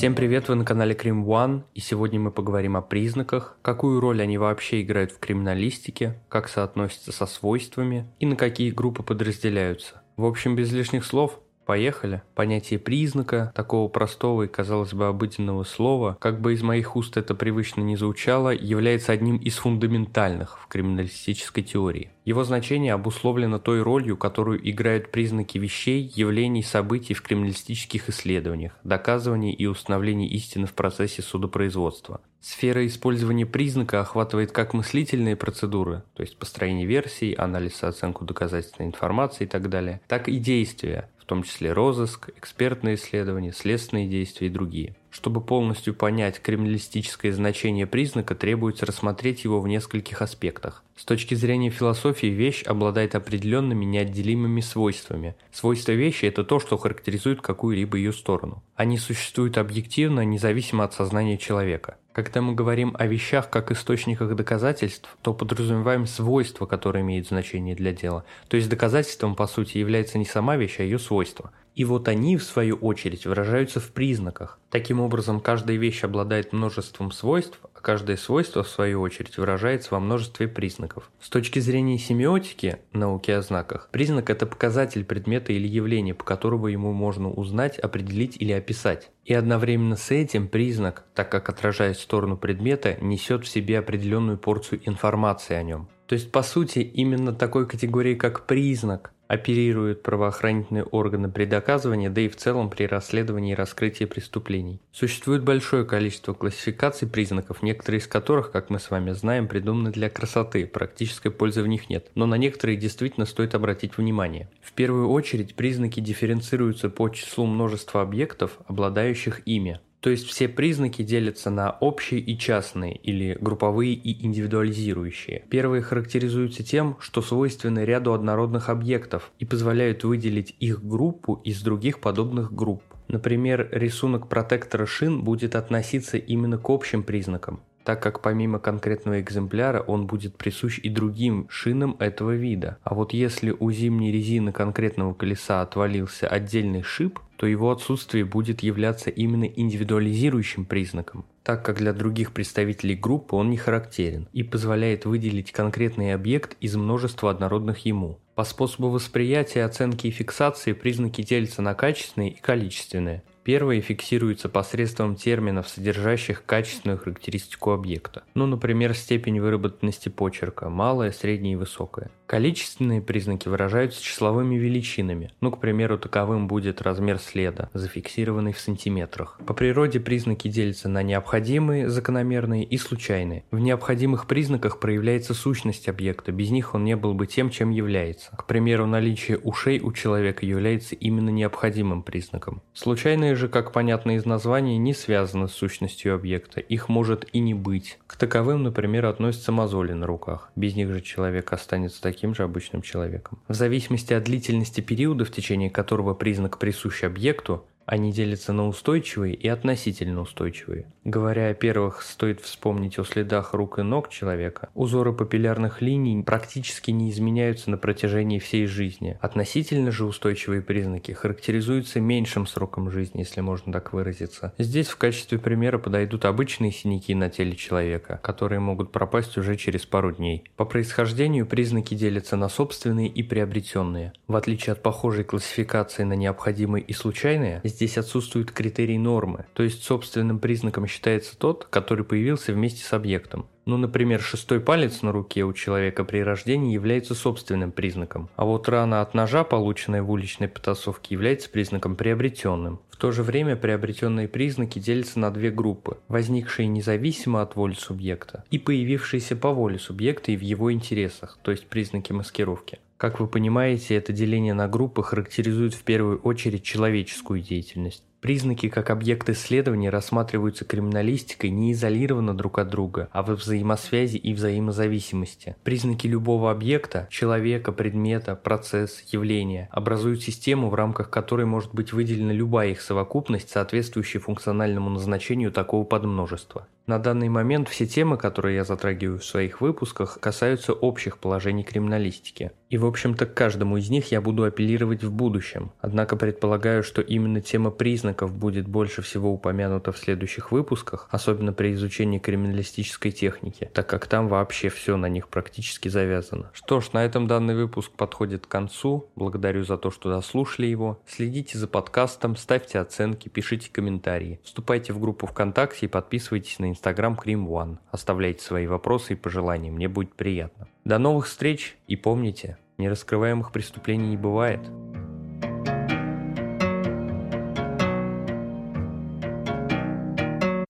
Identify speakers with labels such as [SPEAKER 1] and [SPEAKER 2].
[SPEAKER 1] Всем привет, вы на канале Крим One, и сегодня мы поговорим о признаках, какую роль они вообще играют в криминалистике, как соотносятся со свойствами и на какие группы подразделяются. В общем, без лишних слов, Поехали. Понятие признака, такого простого и, казалось бы, обыденного слова, как бы из моих уст это привычно не звучало, является одним из фундаментальных в криминалистической теории. Его значение обусловлено той ролью, которую играют признаки вещей, явлений, событий в криминалистических исследованиях, доказывании и установлении истины в процессе судопроизводства. Сфера использования признака охватывает как мыслительные процедуры, то есть построение версий, анализ и оценку доказательной информации и так далее, так и действия, том числе розыск, экспертные исследования, следственные действия и другие. Чтобы полностью понять криминалистическое значение признака, требуется рассмотреть его в нескольких аспектах. С точки зрения философии, вещь обладает определенными неотделимыми свойствами. Свойства вещи – это то, что характеризует какую-либо ее сторону. Они существуют объективно, независимо от сознания человека. Когда мы говорим о вещах как источниках доказательств, то подразумеваем свойства, которые имеют значение для дела. То есть доказательством, по сути, является не сама вещь, а ее свойства. И вот они, в свою очередь, выражаются в признаках. Таким образом, каждая вещь обладает множеством свойств, а каждое свойство, в свою очередь, выражается во множестве признаков. С точки зрения семиотики, науки о знаках, признак – это показатель предмета или явления, по которому ему можно узнать, определить или описать. И одновременно с этим признак, так как отражает сторону предмета, несет в себе определенную порцию информации о нем. То есть, по сути, именно такой категории, как признак, оперируют правоохранительные органы при доказывании, да и в целом при расследовании и раскрытии преступлений. Существует большое количество классификаций признаков, некоторые из которых, как мы с вами знаем, придуманы для красоты, практической пользы в них нет, но на некоторые действительно стоит обратить внимание. В первую очередь признаки дифференцируются по числу множества объектов, обладающих ими. То есть все признаки делятся на общие и частные, или групповые и индивидуализирующие. Первые характеризуются тем, что свойственны ряду однородных объектов и позволяют выделить их группу из других подобных групп. Например, рисунок протектора шин будет относиться именно к общим признакам, так как помимо конкретного экземпляра он будет присущ и другим шинам этого вида. А вот если у зимней резины конкретного колеса отвалился отдельный шип, то его отсутствие будет являться именно индивидуализирующим признаком, так как для других представителей группы он не характерен и позволяет выделить конкретный объект из множества однородных ему. По способу восприятия, оценки и фиксации признаки делятся на качественные и количественные. Первые фиксируются посредством терминов, содержащих качественную характеристику объекта. Ну, например, степень выработанности почерка – малая, средняя и высокая. Количественные признаки выражаются числовыми величинами. Ну, к примеру, таковым будет размер следа, зафиксированный в сантиметрах. По природе признаки делятся на необходимые, закономерные и случайные. В необходимых признаках проявляется сущность объекта, без них он не был бы тем, чем является. К примеру, наличие ушей у человека является именно необходимым признаком. Случайные же, как понятно из названия, не связаны с сущностью объекта, их может и не быть. К таковым, например, относятся мозоли на руках. Без них же человек останется таким же обычным человеком. В зависимости от длительности периода, в течение которого признак присущ объекту, они делятся на устойчивые и относительно устойчивые. Говоря о первых, стоит вспомнить о следах рук и ног человека. Узоры папиллярных линий практически не изменяются на протяжении всей жизни. Относительно же устойчивые признаки характеризуются меньшим сроком жизни, если можно так выразиться. Здесь в качестве примера подойдут обычные синяки на теле человека, которые могут пропасть уже через пару дней. По происхождению признаки делятся на собственные и приобретенные. В отличие от похожей классификации на необходимые и случайные, здесь отсутствует критерий нормы, то есть собственным признаком считается тот, который появился вместе с объектом. Ну, например, шестой палец на руке у человека при рождении является собственным признаком, а вот рана от ножа, полученная в уличной потасовке, является признаком приобретенным. В то же время приобретенные признаки делятся на две группы, возникшие независимо от воли субъекта и появившиеся по воле субъекта и в его интересах, то есть признаки маскировки. Как вы понимаете, это деление на группы характеризует в первую очередь человеческую деятельность. Признаки как объект исследования рассматриваются криминалистикой не изолированно друг от друга, а во взаимосвязи и взаимозависимости. Признаки любого объекта – человека, предмета, процесс, явления – образуют систему, в рамках которой может быть выделена любая их совокупность, соответствующая функциональному назначению такого подмножества. На данный момент все темы, которые я затрагиваю в своих выпусках, касаются общих положений криминалистики. И в общем-то к каждому из них я буду апеллировать в будущем. Однако предполагаю, что именно тема признаков будет больше всего упомянута в следующих выпусках, особенно при изучении криминалистической техники, так как там вообще все на них практически завязано. Что ж, на этом данный выпуск подходит к концу. Благодарю за то, что дослушали его. Следите за подкастом, ставьте оценки, пишите комментарии. Вступайте в группу ВКонтакте и подписывайтесь на Instagram Cream One. Оставляйте свои вопросы и пожелания, мне будет приятно. До новых встреч и помните, нераскрываемых преступлений не бывает.